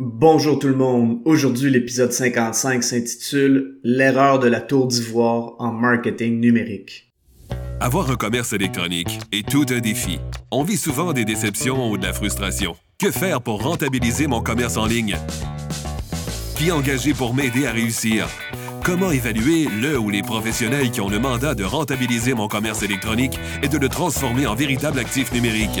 Bonjour tout le monde. Aujourd'hui, l'épisode 55 s'intitule L'erreur de la tour d'ivoire en marketing numérique. Avoir un commerce électronique est tout un défi. On vit souvent des déceptions ou de la frustration. Que faire pour rentabiliser mon commerce en ligne? Qui engager pour m'aider à réussir? Comment évaluer le ou les professionnels qui ont le mandat de rentabiliser mon commerce électronique et de le transformer en véritable actif numérique?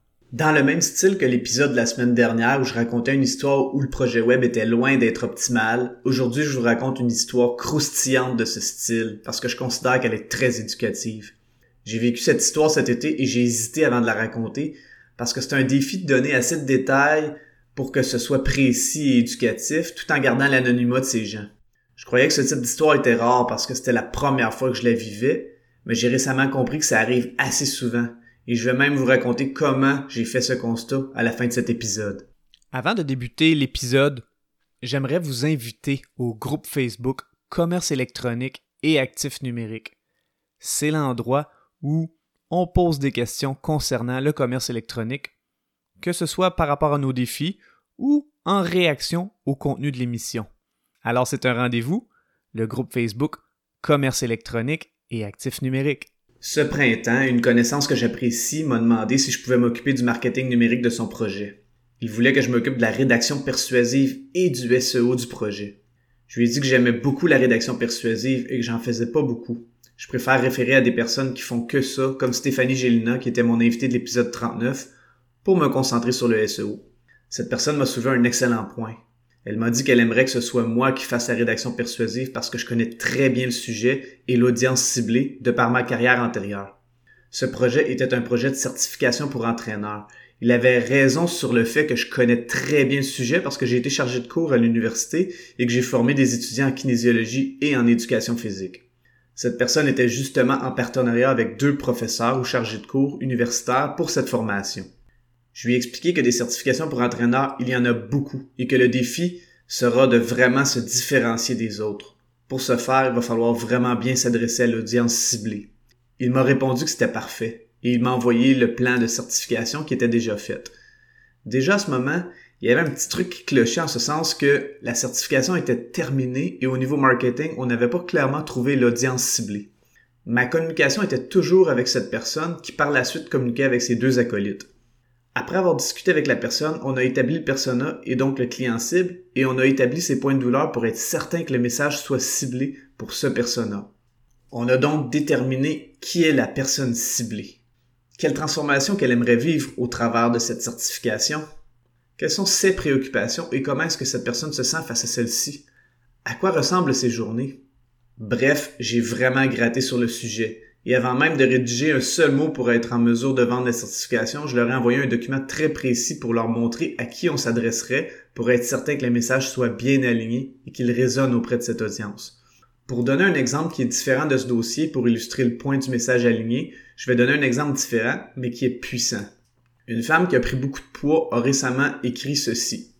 Dans le même style que l'épisode de la semaine dernière où je racontais une histoire où le projet web était loin d'être optimal, aujourd'hui je vous raconte une histoire croustillante de ce style parce que je considère qu'elle est très éducative. J'ai vécu cette histoire cet été et j'ai hésité avant de la raconter parce que c'est un défi de donner assez de détails pour que ce soit précis et éducatif tout en gardant l'anonymat de ces gens. Je croyais que ce type d'histoire était rare parce que c'était la première fois que je la vivais, mais j'ai récemment compris que ça arrive assez souvent et je vais même vous raconter comment j'ai fait ce constat à la fin de cet épisode. Avant de débuter l'épisode, j'aimerais vous inviter au groupe Facebook Commerce électronique et actifs numériques. C'est l'endroit où on pose des questions concernant le commerce électronique, que ce soit par rapport à nos défis ou en réaction au contenu de l'émission. Alors c'est un rendez-vous, le groupe Facebook Commerce électronique et actifs numériques. Ce printemps, une connaissance que j'apprécie m'a demandé si je pouvais m'occuper du marketing numérique de son projet. Il voulait que je m'occupe de la rédaction persuasive et du SEO du projet. Je lui ai dit que j'aimais beaucoup la rédaction persuasive et que j'en faisais pas beaucoup. Je préfère référer à des personnes qui font que ça, comme Stéphanie Gélina, qui était mon invité de l'épisode 39, pour me concentrer sur le SEO. Cette personne m'a soulevé un excellent point. Elle m'a dit qu'elle aimerait que ce soit moi qui fasse la rédaction persuasive parce que je connais très bien le sujet et l'audience ciblée de par ma carrière antérieure. Ce projet était un projet de certification pour entraîneur. Il avait raison sur le fait que je connais très bien le sujet parce que j'ai été chargé de cours à l'université et que j'ai formé des étudiants en kinésiologie et en éducation physique. Cette personne était justement en partenariat avec deux professeurs ou chargés de cours universitaires pour cette formation. Je lui ai expliqué que des certifications pour entraîneurs, il y en a beaucoup et que le défi sera de vraiment se différencier des autres. Pour ce faire, il va falloir vraiment bien s'adresser à l'audience ciblée. Il m'a répondu que c'était parfait et il m'a envoyé le plan de certification qui était déjà fait. Déjà à ce moment, il y avait un petit truc qui clochait en ce sens que la certification était terminée et au niveau marketing, on n'avait pas clairement trouvé l'audience ciblée. Ma communication était toujours avec cette personne qui par la suite communiquait avec ses deux acolytes. Après avoir discuté avec la personne, on a établi le persona et donc le client cible et on a établi ses points de douleur pour être certain que le message soit ciblé pour ce persona. On a donc déterminé qui est la personne ciblée. Quelle transformation qu'elle aimerait vivre au travers de cette certification? Quelles sont ses préoccupations et comment est-ce que cette personne se sent face à celle-ci? À quoi ressemblent ses journées? Bref, j'ai vraiment gratté sur le sujet et avant même de rédiger un seul mot pour être en mesure de vendre la certification, je leur ai envoyé un document très précis pour leur montrer à qui on s'adresserait pour être certain que le message soit bien aligné et qu'il résonne auprès de cette audience. Pour donner un exemple qui est différent de ce dossier pour illustrer le point du message aligné, je vais donner un exemple différent mais qui est puissant. Une femme qui a pris beaucoup de poids a récemment écrit ceci.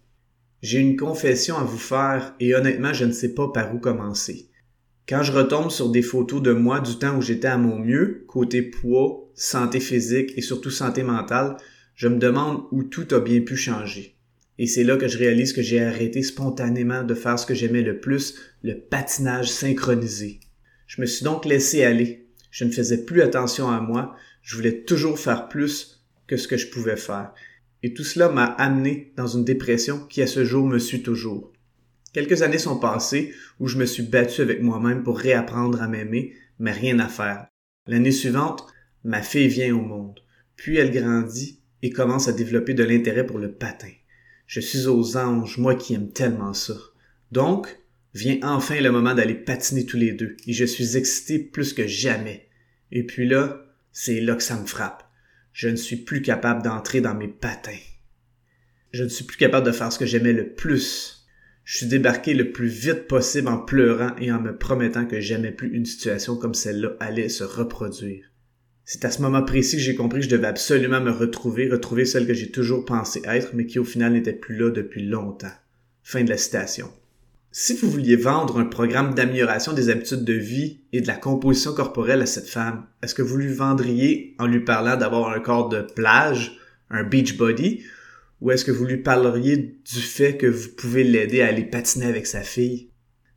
J'ai une confession à vous faire et honnêtement je ne sais pas par où commencer. Quand je retombe sur des photos de moi du temps où j'étais à mon mieux, côté poids, santé physique et surtout santé mentale, je me demande où tout a bien pu changer. Et c'est là que je réalise que j'ai arrêté spontanément de faire ce que j'aimais le plus, le patinage synchronisé. Je me suis donc laissé aller. Je ne faisais plus attention à moi. Je voulais toujours faire plus que ce que je pouvais faire. Et tout cela m'a amené dans une dépression qui à ce jour me suit toujours. Quelques années sont passées où je me suis battu avec moi-même pour réapprendre à m'aimer, mais rien à faire. L'année suivante, ma fille vient au monde. Puis elle grandit et commence à développer de l'intérêt pour le patin. Je suis aux anges, moi qui aime tellement ça. Donc, vient enfin le moment d'aller patiner tous les deux, et je suis excité plus que jamais. Et puis là, c'est là que ça me frappe. Je ne suis plus capable d'entrer dans mes patins. Je ne suis plus capable de faire ce que j'aimais le plus Je suis débarqué le plus vite possible en pleurant et en me promettant que jamais plus une situation comme celle-là allait se reproduire. C'est à ce moment précis que j'ai compris que je devais absolument me retrouver, retrouver celle que j'ai toujours pensé être, mais qui au final n'était plus là depuis longtemps. Fin de la citation. Si vous vouliez vendre un programme d'amélioration des habitudes de vie et de la composition corporelle à cette femme, est-ce que vous lui vendriez en lui parlant d'avoir un corps de plage, un beach body, ou est-ce que vous lui parleriez du fait que vous pouvez l'aider à aller patiner avec sa fille?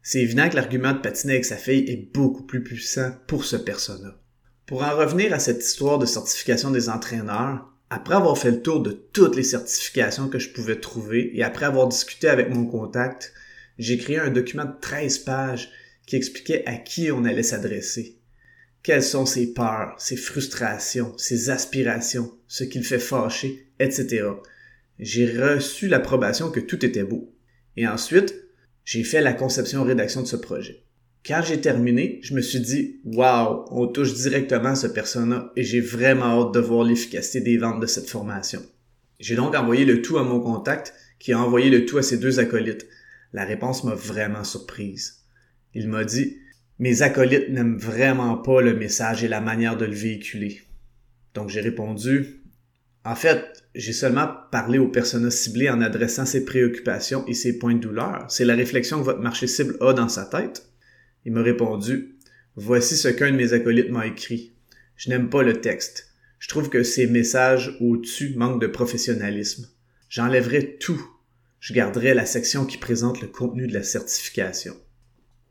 C'est évident que l'argument de patiner avec sa fille est beaucoup plus puissant pour ce persona. Pour en revenir à cette histoire de certification des entraîneurs, après avoir fait le tour de toutes les certifications que je pouvais trouver et après avoir discuté avec mon contact, j'ai créé un document de 13 pages qui expliquait à qui on allait s'adresser. Quelles sont ses peurs, ses frustrations, ses aspirations, ce qui le fait fâcher, etc. J'ai reçu l'approbation que tout était beau. Et ensuite, j'ai fait la conception-rédaction de ce projet. Quand j'ai terminé, je me suis dit, wow, on touche directement à ce persona et j'ai vraiment hâte de voir l'efficacité des ventes de cette formation. J'ai donc envoyé le tout à mon contact qui a envoyé le tout à ses deux acolytes la réponse m'a vraiment surprise. Il m'a dit Mes acolytes n'aiment vraiment pas le message et la manière de le véhiculer. Donc j'ai répondu En fait, j'ai seulement parlé aux personnes ciblées en adressant ses préoccupations et ses points de douleur. C'est la réflexion que votre marché cible a dans sa tête. Il m'a répondu Voici ce qu'un de mes acolytes m'a écrit. Je n'aime pas le texte. Je trouve que ces messages au-dessus manquent de professionnalisme. J'enlèverai tout je garderai la section qui présente le contenu de la certification.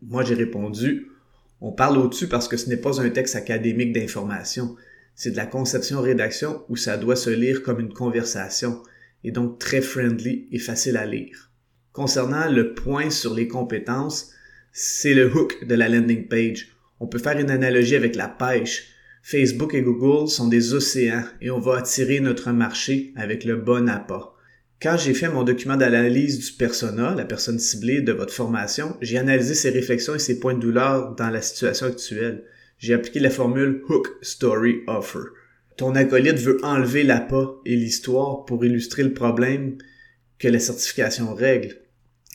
Moi, j'ai répondu, on parle au-dessus parce que ce n'est pas un texte académique d'information, c'est de la conception-rédaction où ça doit se lire comme une conversation, et donc très friendly et facile à lire. Concernant le point sur les compétences, c'est le hook de la landing page. On peut faire une analogie avec la pêche. Facebook et Google sont des océans et on va attirer notre marché avec le bon appât. Quand j'ai fait mon document d'analyse du persona, la personne ciblée de votre formation, j'ai analysé ses réflexions et ses points de douleur dans la situation actuelle. J'ai appliqué la formule Hook Story Offer. Ton acolyte veut enlever l'appât et l'histoire pour illustrer le problème que la certification règle.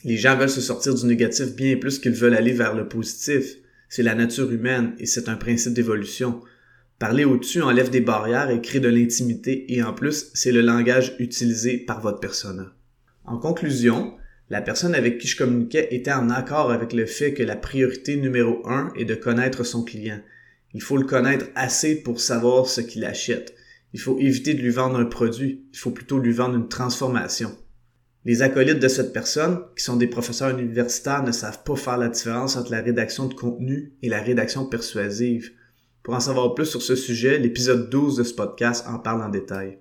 Les gens veulent se sortir du négatif bien plus qu'ils veulent aller vers le positif. C'est la nature humaine et c'est un principe d'évolution. Parler au-dessus enlève des barrières et crée de l'intimité et en plus, c'est le langage utilisé par votre persona. En conclusion, la personne avec qui je communiquais était en accord avec le fait que la priorité numéro un est de connaître son client. Il faut le connaître assez pour savoir ce qu'il achète. Il faut éviter de lui vendre un produit, il faut plutôt lui vendre une transformation. Les acolytes de cette personne, qui sont des professeurs universitaires, ne savent pas faire la différence entre la rédaction de contenu et la rédaction persuasive. Pour en savoir plus sur ce sujet, l'épisode 12 de ce podcast en parle en détail.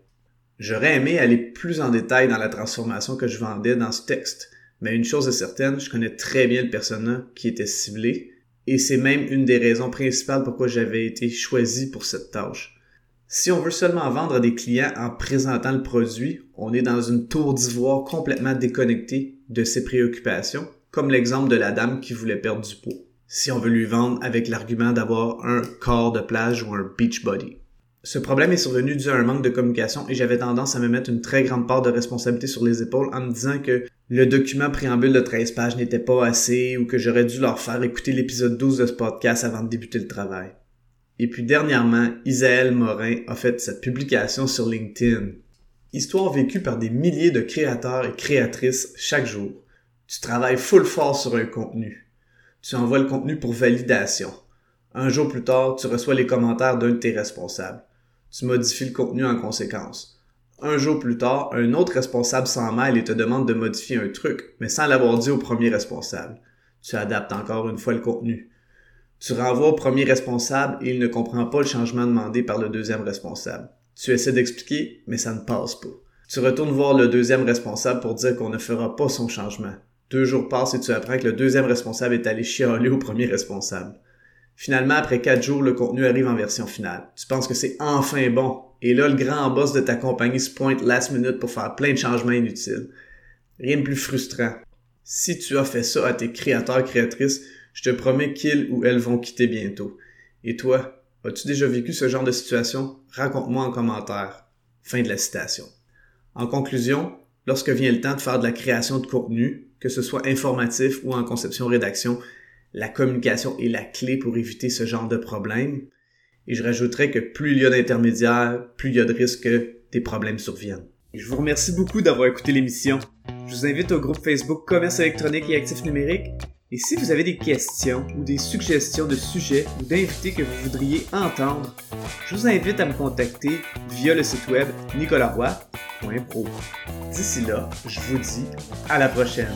J'aurais aimé aller plus en détail dans la transformation que je vendais dans ce texte, mais une chose est certaine, je connais très bien le persona qui était ciblé, et c'est même une des raisons principales pourquoi j'avais été choisi pour cette tâche. Si on veut seulement vendre à des clients en présentant le produit, on est dans une tour d'ivoire complètement déconnectée de ses préoccupations, comme l'exemple de la dame qui voulait perdre du poids si on veut lui vendre avec l'argument d'avoir un corps de plage ou un beach body. Ce problème est survenu dû à un manque de communication et j'avais tendance à me mettre une très grande part de responsabilité sur les épaules en me disant que le document préambule de 13 pages n'était pas assez ou que j'aurais dû leur faire écouter l'épisode 12 de ce podcast avant de débuter le travail. Et puis dernièrement, Isaël Morin a fait cette publication sur LinkedIn. Histoire vécue par des milliers de créateurs et créatrices chaque jour. Tu travailles full force sur un contenu tu envoies le contenu pour validation. Un jour plus tard, tu reçois les commentaires d'un de tes responsables. Tu modifies le contenu en conséquence. Un jour plus tard, un autre responsable s'en mêle et te demande de modifier un truc, mais sans l'avoir dit au premier responsable. Tu adaptes encore une fois le contenu. Tu renvoies au premier responsable et il ne comprend pas le changement demandé par le deuxième responsable. Tu essaies d'expliquer, mais ça ne passe pas. Tu retournes voir le deuxième responsable pour dire qu'on ne fera pas son changement. Deux jours passent et tu apprends que le deuxième responsable est allé chialer au premier responsable. Finalement, après quatre jours, le contenu arrive en version finale. Tu penses que c'est enfin bon? Et là, le grand boss de ta compagnie se pointe last minute pour faire plein de changements inutiles. Rien de plus frustrant. Si tu as fait ça à tes créateurs créatrices, je te promets qu'ils ou elles vont quitter bientôt. Et toi, as-tu déjà vécu ce genre de situation? Raconte-moi en commentaire. Fin de la citation. En conclusion, lorsque vient le temps de faire de la création de contenu, que ce soit informatif ou en conception-rédaction, la communication est la clé pour éviter ce genre de problème. Et je rajouterais que plus il y a d'intermédiaires, plus il y a de risques que des problèmes surviennent. je vous remercie beaucoup d'avoir écouté l'émission. Je vous invite au groupe Facebook Commerce électronique et actifs numériques. Et si vous avez des questions ou des suggestions de sujets ou d'invités que vous voudriez entendre, je vous invite à me contacter via le site web nicolaroy.pro. D'ici là, je vous dis à la prochaine.